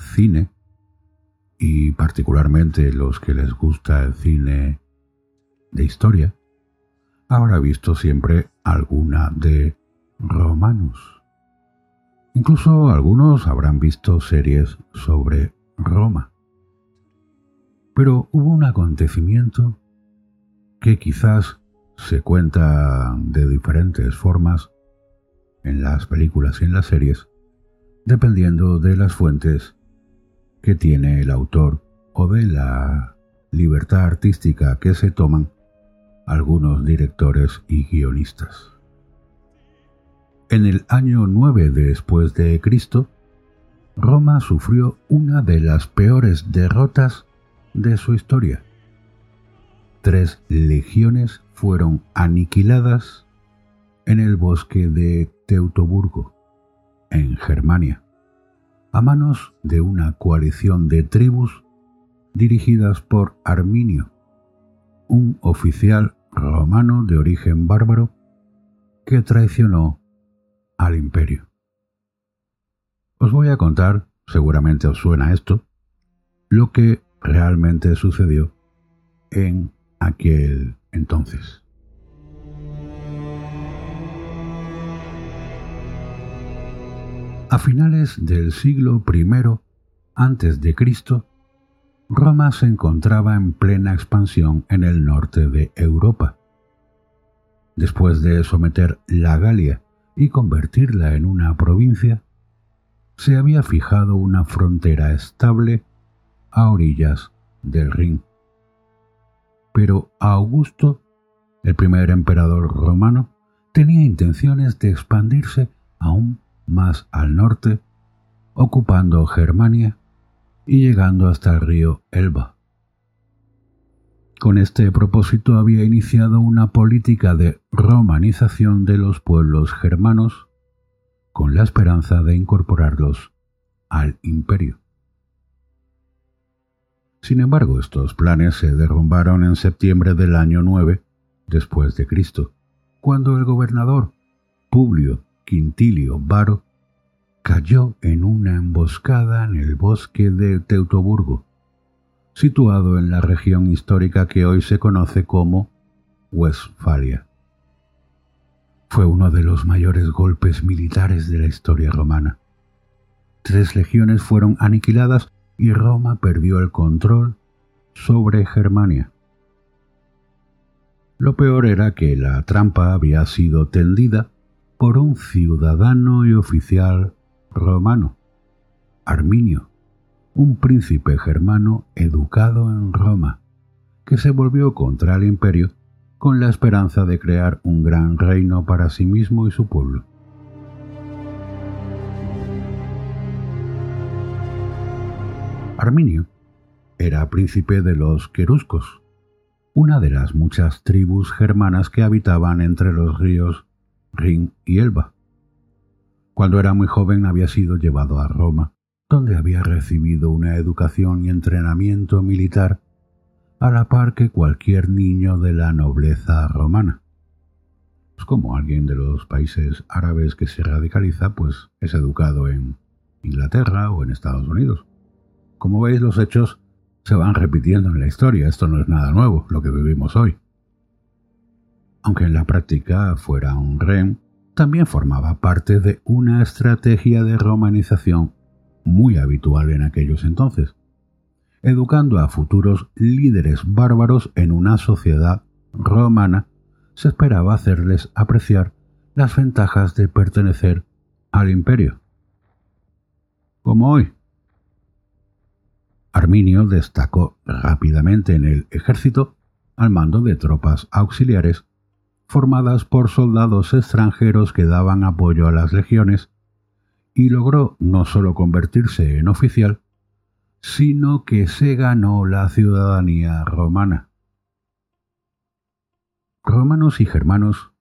cine, y particularmente los que les gusta el cine de historia, habrá visto siempre alguna de romanos. Incluso algunos habrán visto series sobre Roma. Pero hubo un acontecimiento que quizás se cuenta de diferentes formas en las películas y en las series, dependiendo de las fuentes que tiene el autor o de la libertad artística que se toman algunos directores y guionistas. En el año 9 después de Cristo, Roma sufrió una de las peores derrotas de su historia. Tres legiones fueron aniquiladas en el bosque de Teutoburgo, en Germania a manos de una coalición de tribus dirigidas por Arminio, un oficial romano de origen bárbaro que traicionó al imperio. Os voy a contar, seguramente os suena esto, lo que realmente sucedió en aquel entonces. A finales del siglo I antes de Cristo, Roma se encontraba en plena expansión en el norte de Europa. Después de someter la Galia y convertirla en una provincia, se había fijado una frontera estable a orillas del Rin. Pero Augusto, el primer emperador romano, tenía intenciones de expandirse aún más al norte, ocupando Germania y llegando hasta el río Elba. Con este propósito había iniciado una política de romanización de los pueblos germanos con la esperanza de incorporarlos al imperio. Sin embargo, estos planes se derrumbaron en septiembre del año 9 después de Cristo, cuando el gobernador Publio Quintilio Varo, cayó en una emboscada en el bosque de Teutoburgo, situado en la región histórica que hoy se conoce como Westfalia. Fue uno de los mayores golpes militares de la historia romana. Tres legiones fueron aniquiladas y Roma perdió el control sobre Germania. Lo peor era que la trampa había sido tendida por un ciudadano y oficial romano, Arminio, un príncipe germano educado en Roma, que se volvió contra el imperio con la esperanza de crear un gran reino para sí mismo y su pueblo. Arminio era príncipe de los queruscos, una de las muchas tribus germanas que habitaban entre los ríos Rin y Elba. Cuando era muy joven había sido llevado a Roma, donde había recibido una educación y entrenamiento militar a la par que cualquier niño de la nobleza romana. Es como alguien de los países árabes que se radicaliza, pues es educado en Inglaterra o en Estados Unidos. Como veis, los hechos se van repitiendo en la historia. Esto no es nada nuevo, lo que vivimos hoy aunque en la práctica fuera un rem, también formaba parte de una estrategia de romanización muy habitual en aquellos entonces, educando a futuros líderes bárbaros en una sociedad romana, se esperaba hacerles apreciar las ventajas de pertenecer al imperio. Como hoy. Arminio destacó rápidamente en el ejército al mando de tropas auxiliares formadas por soldados extranjeros que daban apoyo a las legiones, y logró no solo convertirse en oficial, sino que se ganó la ciudadanía romana. Romanos y germanos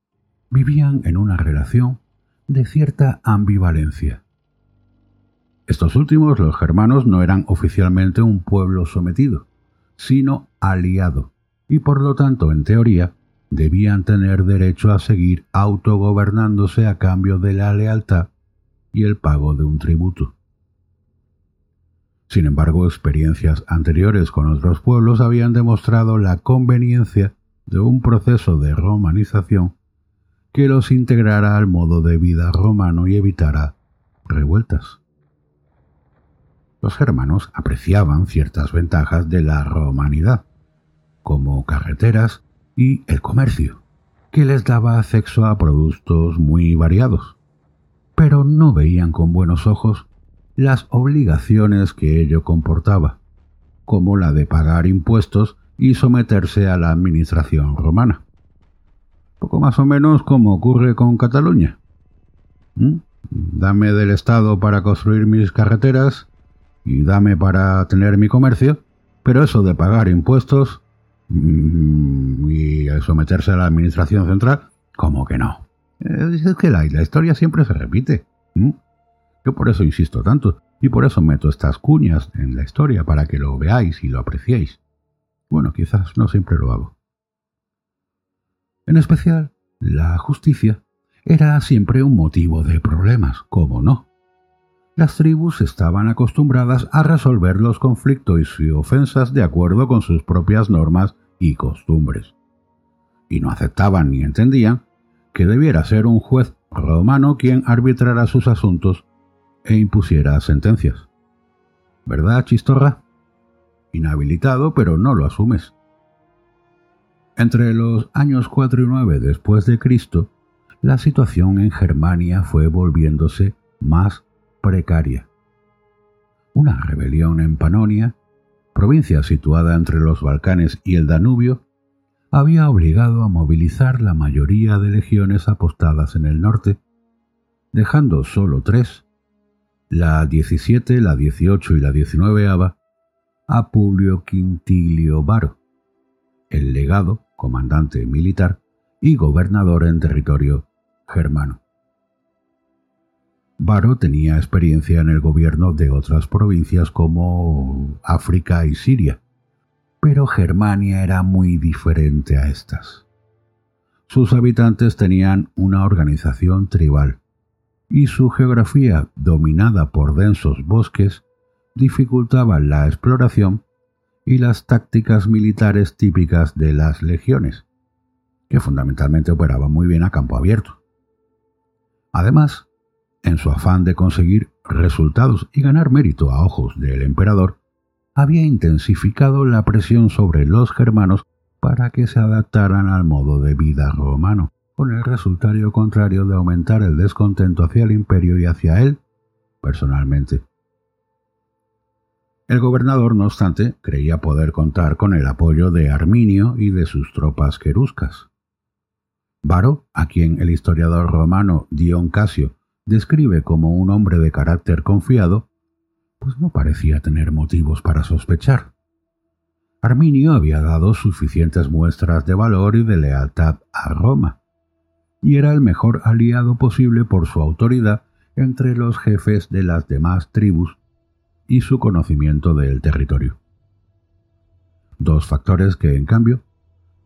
vivían en una relación de cierta ambivalencia. Estos últimos, los germanos, no eran oficialmente un pueblo sometido, sino aliado, y por lo tanto, en teoría, debían tener derecho a seguir autogobernándose a cambio de la lealtad y el pago de un tributo. Sin embargo, experiencias anteriores con otros pueblos habían demostrado la conveniencia de un proceso de romanización que los integrara al modo de vida romano y evitara revueltas. Los germanos apreciaban ciertas ventajas de la romanidad, como carreteras y el comercio, que les daba acceso a productos muy variados, pero no veían con buenos ojos las obligaciones que ello comportaba, como la de pagar impuestos y someterse a la administración romana. Poco más o menos como ocurre con Cataluña. ¿Mm? Dame del Estado para construir mis carreteras y dame para tener mi comercio, pero eso de pagar impuestos y someterse a la administración central, como que no. Es que la, historia siempre se repite. Yo por eso insisto tanto, y por eso meto estas cuñas en la historia, para que lo veáis y lo apreciéis. Bueno, quizás no siempre lo hago. En especial, la justicia era siempre un motivo de problemas, ¿cómo no? Las tribus estaban acostumbradas a resolver los conflictos y ofensas de acuerdo con sus propias normas y costumbres, y no aceptaban ni entendían que debiera ser un juez romano quien arbitrara sus asuntos e impusiera sentencias. ¿Verdad, chistorra? Inhabilitado, pero no lo asumes. Entre los años 4 y 9 después de Cristo, la situación en Germania fue volviéndose más precaria. Una rebelión en Panonia, provincia situada entre los Balcanes y el Danubio, había obligado a movilizar la mayoría de legiones apostadas en el norte, dejando solo tres, la 17, la 18 y la 19 ava, a Publio Quintilio Varo, el legado, comandante militar y gobernador en territorio germano. Varo tenía experiencia en el gobierno de otras provincias como África y Siria, pero Germania era muy diferente a estas. Sus habitantes tenían una organización tribal, y su geografía, dominada por densos bosques, dificultaba la exploración y las tácticas militares típicas de las legiones, que fundamentalmente operaban muy bien a campo abierto. Además, en su afán de conseguir resultados y ganar mérito a ojos del emperador, había intensificado la presión sobre los germanos para que se adaptaran al modo de vida romano, con el resultado contrario de aumentar el descontento hacia el imperio y hacia él personalmente. El gobernador, no obstante, creía poder contar con el apoyo de Arminio y de sus tropas queruscas. Varo, a quien el historiador romano Dion Casio describe como un hombre de carácter confiado, pues no parecía tener motivos para sospechar. Arminio había dado suficientes muestras de valor y de lealtad a Roma, y era el mejor aliado posible por su autoridad entre los jefes de las demás tribus y su conocimiento del territorio. Dos factores que, en cambio,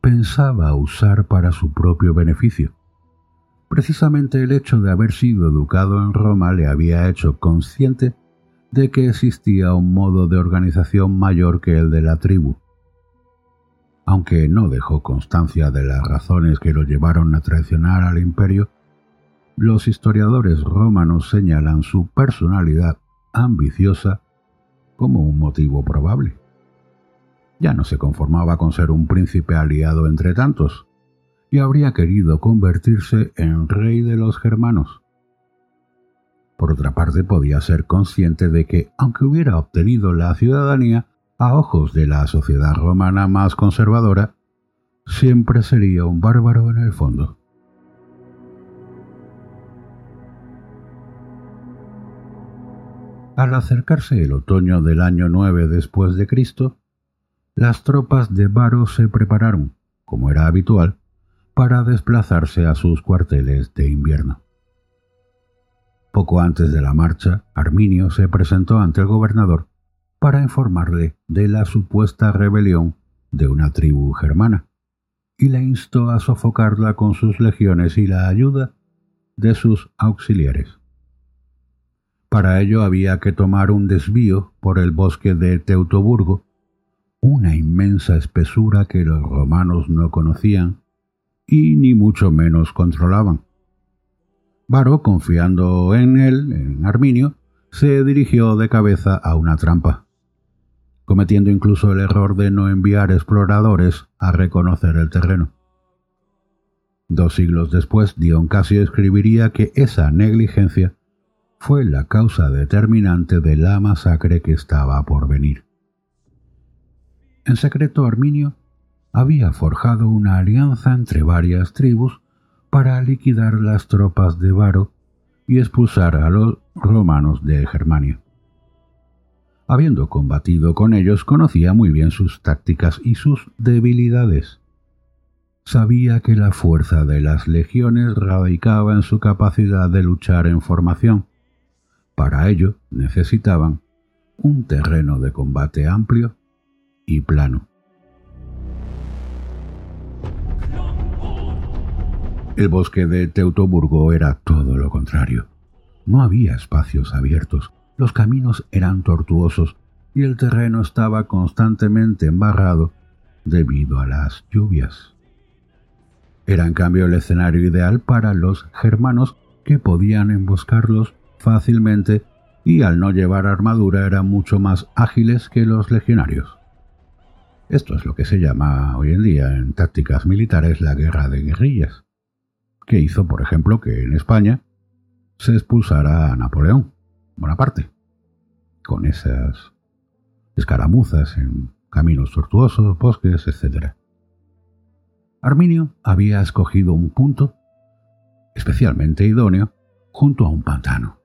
pensaba usar para su propio beneficio. Precisamente el hecho de haber sido educado en Roma le había hecho consciente de que existía un modo de organización mayor que el de la tribu. Aunque no dejó constancia de las razones que lo llevaron a traicionar al imperio, los historiadores romanos señalan su personalidad ambiciosa como un motivo probable. Ya no se conformaba con ser un príncipe aliado entre tantos, y habría querido convertirse en rey de los germanos. Por otra parte, podía ser consciente de que, aunque hubiera obtenido la ciudadanía, a ojos de la sociedad romana más conservadora, siempre sería un bárbaro en el fondo. Al acercarse el otoño del año 9 después de Cristo, las tropas de Varo se prepararon, como era habitual, para desplazarse a sus cuarteles de invierno. Poco antes de la marcha, Arminio se presentó ante el gobernador para informarle de la supuesta rebelión de una tribu germana y le instó a sofocarla con sus legiones y la ayuda de sus auxiliares. Para ello había que tomar un desvío por el bosque de Teutoburgo, una inmensa espesura que los romanos no conocían y ni mucho menos controlaban. Varo, confiando en él, en Arminio, se dirigió de cabeza a una trampa, cometiendo incluso el error de no enviar exploradores a reconocer el terreno. Dos siglos después, Dion Casio escribiría que esa negligencia fue la causa determinante de la masacre que estaba por venir. En secreto, Arminio había forjado una alianza entre varias tribus para liquidar las tropas de Varo y expulsar a los romanos de Germania. Habiendo combatido con ellos, conocía muy bien sus tácticas y sus debilidades. Sabía que la fuerza de las legiones radicaba en su capacidad de luchar en formación. Para ello necesitaban un terreno de combate amplio y plano. El bosque de Teutoburgo era todo lo contrario. No había espacios abiertos, los caminos eran tortuosos y el terreno estaba constantemente embarrado debido a las lluvias. Era en cambio el escenario ideal para los germanos que podían emboscarlos fácilmente y al no llevar armadura eran mucho más ágiles que los legionarios. Esto es lo que se llama hoy en día en tácticas militares la guerra de guerrillas que hizo, por ejemplo, que en España se expulsara a Napoleón Bonaparte, con esas escaramuzas en caminos tortuosos, bosques, etc. Arminio había escogido un punto especialmente idóneo junto a un pantano,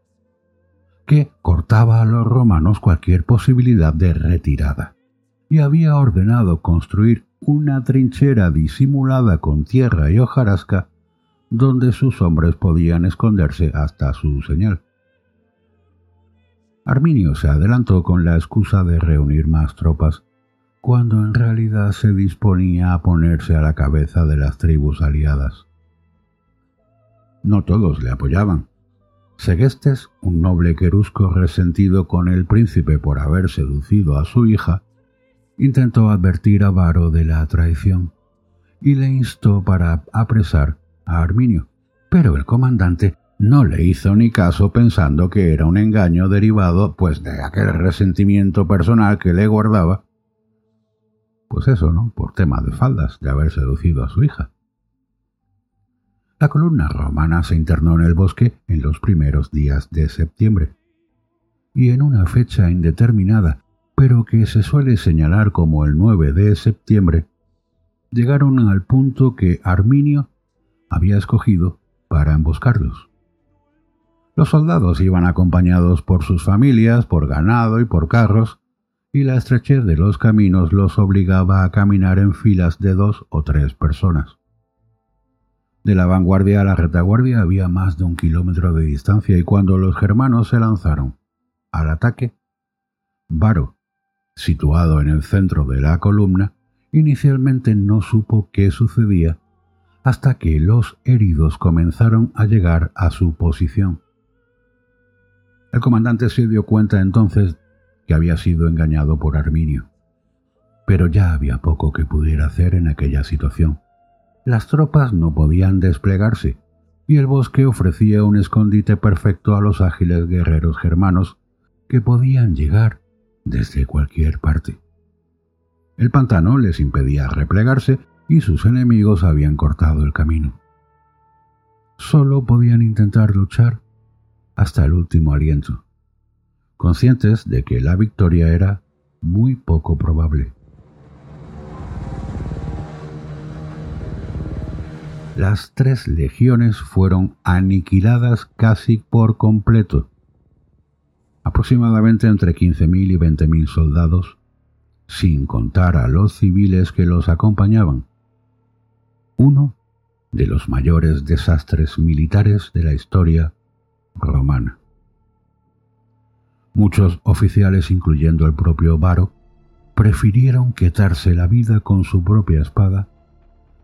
que cortaba a los romanos cualquier posibilidad de retirada, y había ordenado construir una trinchera disimulada con tierra y hojarasca donde sus hombres podían esconderse hasta su señal. Arminio se adelantó con la excusa de reunir más tropas, cuando en realidad se disponía a ponerse a la cabeza de las tribus aliadas. No todos le apoyaban. Segestes, un noble querusco resentido con el príncipe por haber seducido a su hija, intentó advertir a Varo de la traición y le instó para apresar a Arminio, pero el comandante no le hizo ni caso pensando que era un engaño derivado pues de aquel resentimiento personal que le guardaba. Pues eso, ¿no? Por tema de faldas, de haber seducido a su hija. La columna romana se internó en el bosque en los primeros días de septiembre, y en una fecha indeterminada, pero que se suele señalar como el 9 de septiembre, llegaron al punto que Arminio había escogido para emboscarlos. Los soldados iban acompañados por sus familias, por ganado y por carros, y la estrechez de los caminos los obligaba a caminar en filas de dos o tres personas. De la vanguardia a la retaguardia había más de un kilómetro de distancia y cuando los germanos se lanzaron al ataque, Varo, situado en el centro de la columna, inicialmente no supo qué sucedía hasta que los heridos comenzaron a llegar a su posición. El comandante se dio cuenta entonces que había sido engañado por Arminio. Pero ya había poco que pudiera hacer en aquella situación. Las tropas no podían desplegarse, y el bosque ofrecía un escondite perfecto a los ágiles guerreros germanos que podían llegar desde cualquier parte. El pantano les impedía replegarse y sus enemigos habían cortado el camino. Solo podían intentar luchar hasta el último aliento, conscientes de que la victoria era muy poco probable. Las tres legiones fueron aniquiladas casi por completo. aproximadamente entre 15.000 y 20.000 soldados, sin contar a los civiles que los acompañaban. Uno de los mayores desastres militares de la historia romana. Muchos oficiales, incluyendo el propio Varo, prefirieron quitarse la vida con su propia espada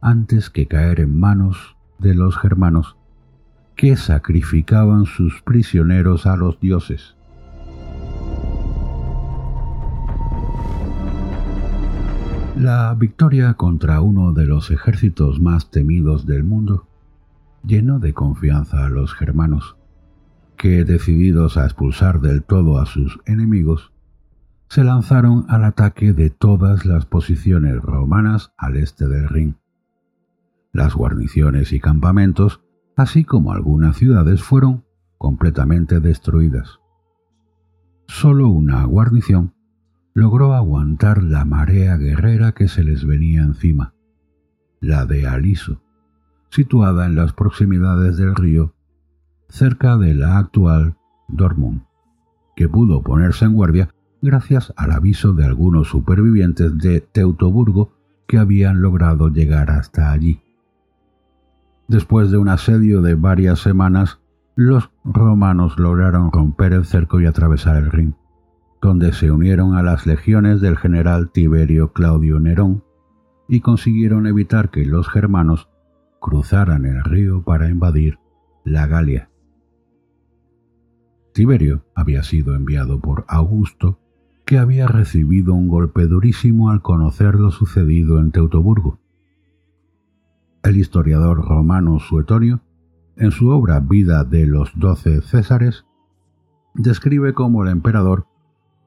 antes que caer en manos de los germanos que sacrificaban sus prisioneros a los dioses. La victoria contra uno de los ejércitos más temidos del mundo llenó de confianza a los germanos, que, decididos a expulsar del todo a sus enemigos, se lanzaron al ataque de todas las posiciones romanas al este del Rin. Las guarniciones y campamentos, así como algunas ciudades, fueron completamente destruidas. Solo una guarnición logró aguantar la marea guerrera que se les venía encima, la de Aliso, situada en las proximidades del río, cerca de la actual Dortmund, que pudo ponerse en guardia gracias al aviso de algunos supervivientes de Teutoburgo que habían logrado llegar hasta allí. Después de un asedio de varias semanas, los romanos lograron romper el cerco y atravesar el Rin donde se unieron a las legiones del general Tiberio Claudio Nerón y consiguieron evitar que los germanos cruzaran el río para invadir la Galia. Tiberio había sido enviado por Augusto, que había recibido un golpe durísimo al conocer lo sucedido en Teutoburgo. El historiador romano Suetonio, en su obra Vida de los Doce Césares, describe cómo el emperador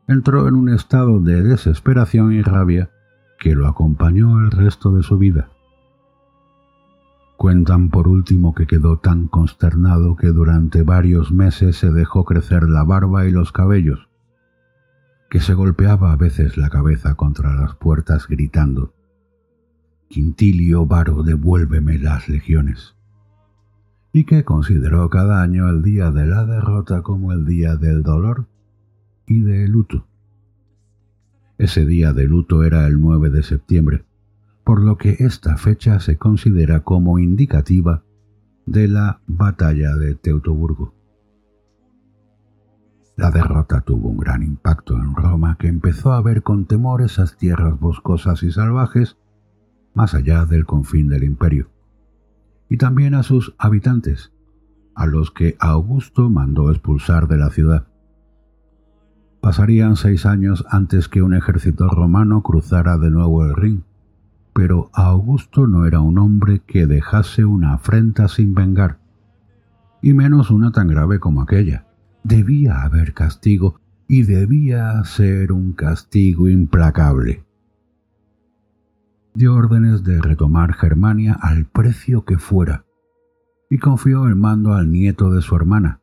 entró en un estado de desesperación y rabia que lo acompañó el resto de su vida. Cuentan por último que quedó tan consternado que durante varios meses se dejó crecer la barba y los cabellos, que se golpeaba a veces la cabeza contra las puertas gritando Quintilio Varo, devuélveme las legiones, y que consideró cada año el día de la derrota como el día del dolor y de luto. Ese día de luto era el 9 de septiembre, por lo que esta fecha se considera como indicativa de la batalla de Teutoburgo. La derrota tuvo un gran impacto en Roma, que empezó a ver con temor esas tierras boscosas y salvajes más allá del confín del imperio, y también a sus habitantes, a los que Augusto mandó expulsar de la ciudad. Pasarían seis años antes que un ejército romano cruzara de nuevo el Rin, pero Augusto no era un hombre que dejase una afrenta sin vengar, y menos una tan grave como aquella. Debía haber castigo, y debía ser un castigo implacable. Dio órdenes de retomar Germania al precio que fuera, y confió el mando al nieto de su hermana,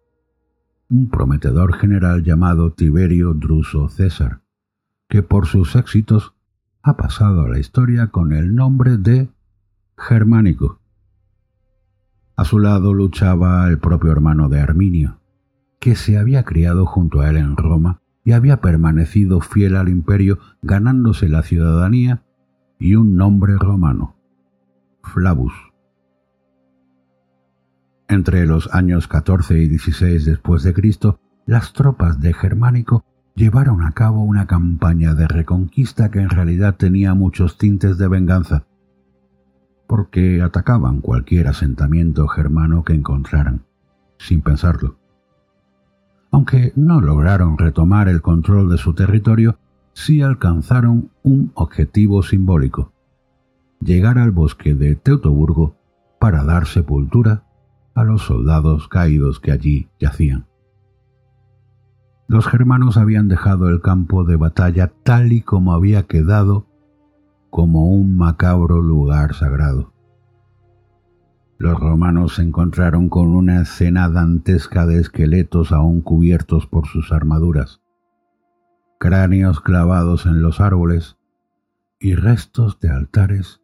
un prometedor general llamado Tiberio Druso César, que por sus éxitos ha pasado a la historia con el nombre de Germánico. A su lado luchaba el propio hermano de Arminio, que se había criado junto a él en Roma y había permanecido fiel al imperio ganándose la ciudadanía y un nombre romano, Flavus. Entre los años 14 y 16 después de Cristo, las tropas de Germánico llevaron a cabo una campaña de reconquista que en realidad tenía muchos tintes de venganza, porque atacaban cualquier asentamiento germano que encontraran, sin pensarlo. Aunque no lograron retomar el control de su territorio, sí alcanzaron un objetivo simbólico, llegar al bosque de Teutoburgo para dar sepultura a los soldados caídos que allí yacían. Los germanos habían dejado el campo de batalla tal y como había quedado como un macabro lugar sagrado. Los romanos se encontraron con una escena dantesca de esqueletos aún cubiertos por sus armaduras, cráneos clavados en los árboles y restos de altares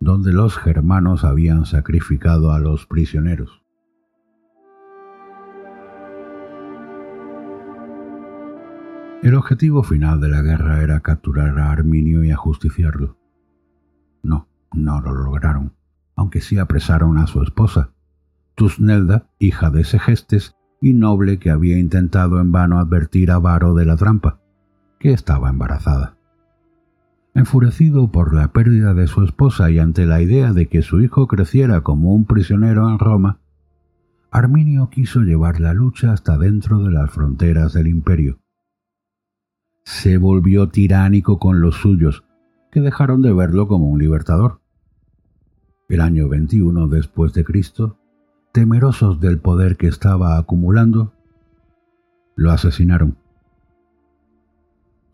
donde los germanos habían sacrificado a los prisioneros. El objetivo final de la guerra era capturar a Arminio y ajusticiarlo. No, no lo lograron, aunque sí apresaron a su esposa, Tusnelda, hija de Segestes y noble que había intentado en vano advertir a Varo de la trampa, que estaba embarazada. Enfurecido por la pérdida de su esposa y ante la idea de que su hijo creciera como un prisionero en Roma, Arminio quiso llevar la lucha hasta dentro de las fronteras del imperio se volvió tiránico con los suyos, que dejaron de verlo como un libertador. El año 21 después de Cristo, temerosos del poder que estaba acumulando, lo asesinaron.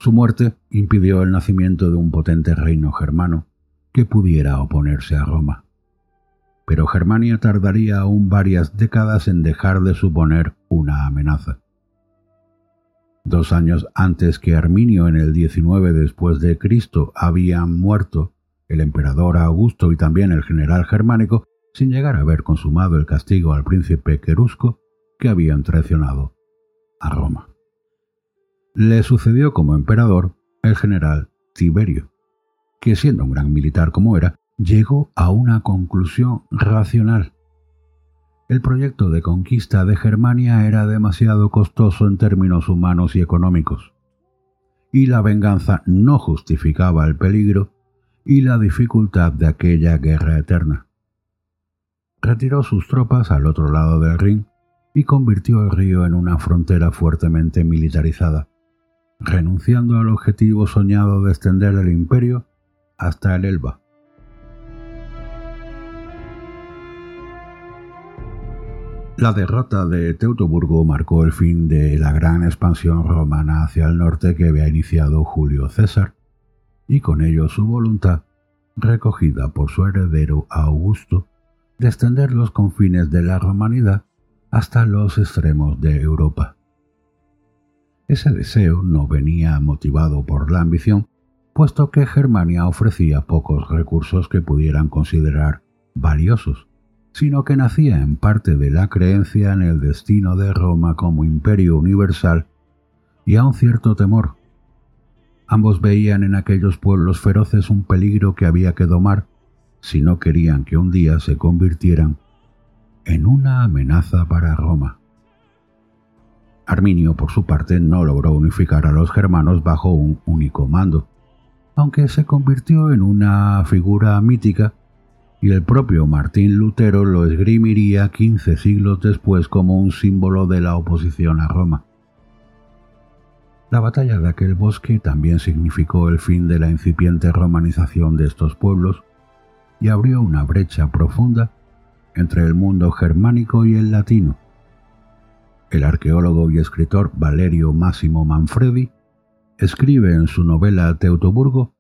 Su muerte impidió el nacimiento de un potente reino germano que pudiera oponerse a Roma. Pero Germania tardaría aún varias décadas en dejar de suponer una amenaza. Dos años antes que Arminio en el 19 después de Cristo habían muerto el emperador Augusto y también el general germánico sin llegar a haber consumado el castigo al príncipe querusco que habían traicionado a Roma. Le sucedió como emperador el general Tiberio, que siendo un gran militar como era, llegó a una conclusión racional el proyecto de conquista de Germania era demasiado costoso en términos humanos y económicos, y la venganza no justificaba el peligro y la dificultad de aquella guerra eterna. Retiró sus tropas al otro lado del Rin y convirtió el río en una frontera fuertemente militarizada, renunciando al objetivo soñado de extender el imperio hasta el Elba. La derrota de Teutoburgo marcó el fin de la gran expansión romana hacia el norte que había iniciado Julio César, y con ello su voluntad, recogida por su heredero Augusto, de extender los confines de la romanidad hasta los extremos de Europa. Ese deseo no venía motivado por la ambición, puesto que Germania ofrecía pocos recursos que pudieran considerar valiosos sino que nacía en parte de la creencia en el destino de Roma como imperio universal y a un cierto temor. Ambos veían en aquellos pueblos feroces un peligro que había que domar si no querían que un día se convirtieran en una amenaza para Roma. Arminio, por su parte, no logró unificar a los germanos bajo un único mando, aunque se convirtió en una figura mítica y el propio Martín Lutero lo esgrimiría quince siglos después como un símbolo de la oposición a Roma. La batalla de aquel bosque también significó el fin de la incipiente romanización de estos pueblos y abrió una brecha profunda entre el mundo germánico y el latino. El arqueólogo y escritor Valerio Máximo Manfredi escribe en su novela Teutoburgo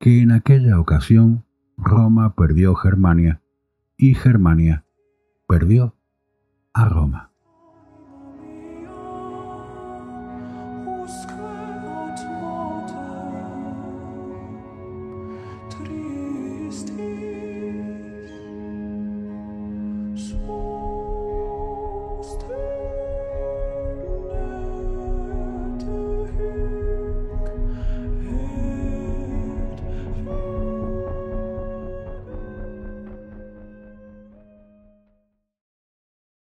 que en aquella ocasión Roma perdió Germania y Germania perdió a Roma.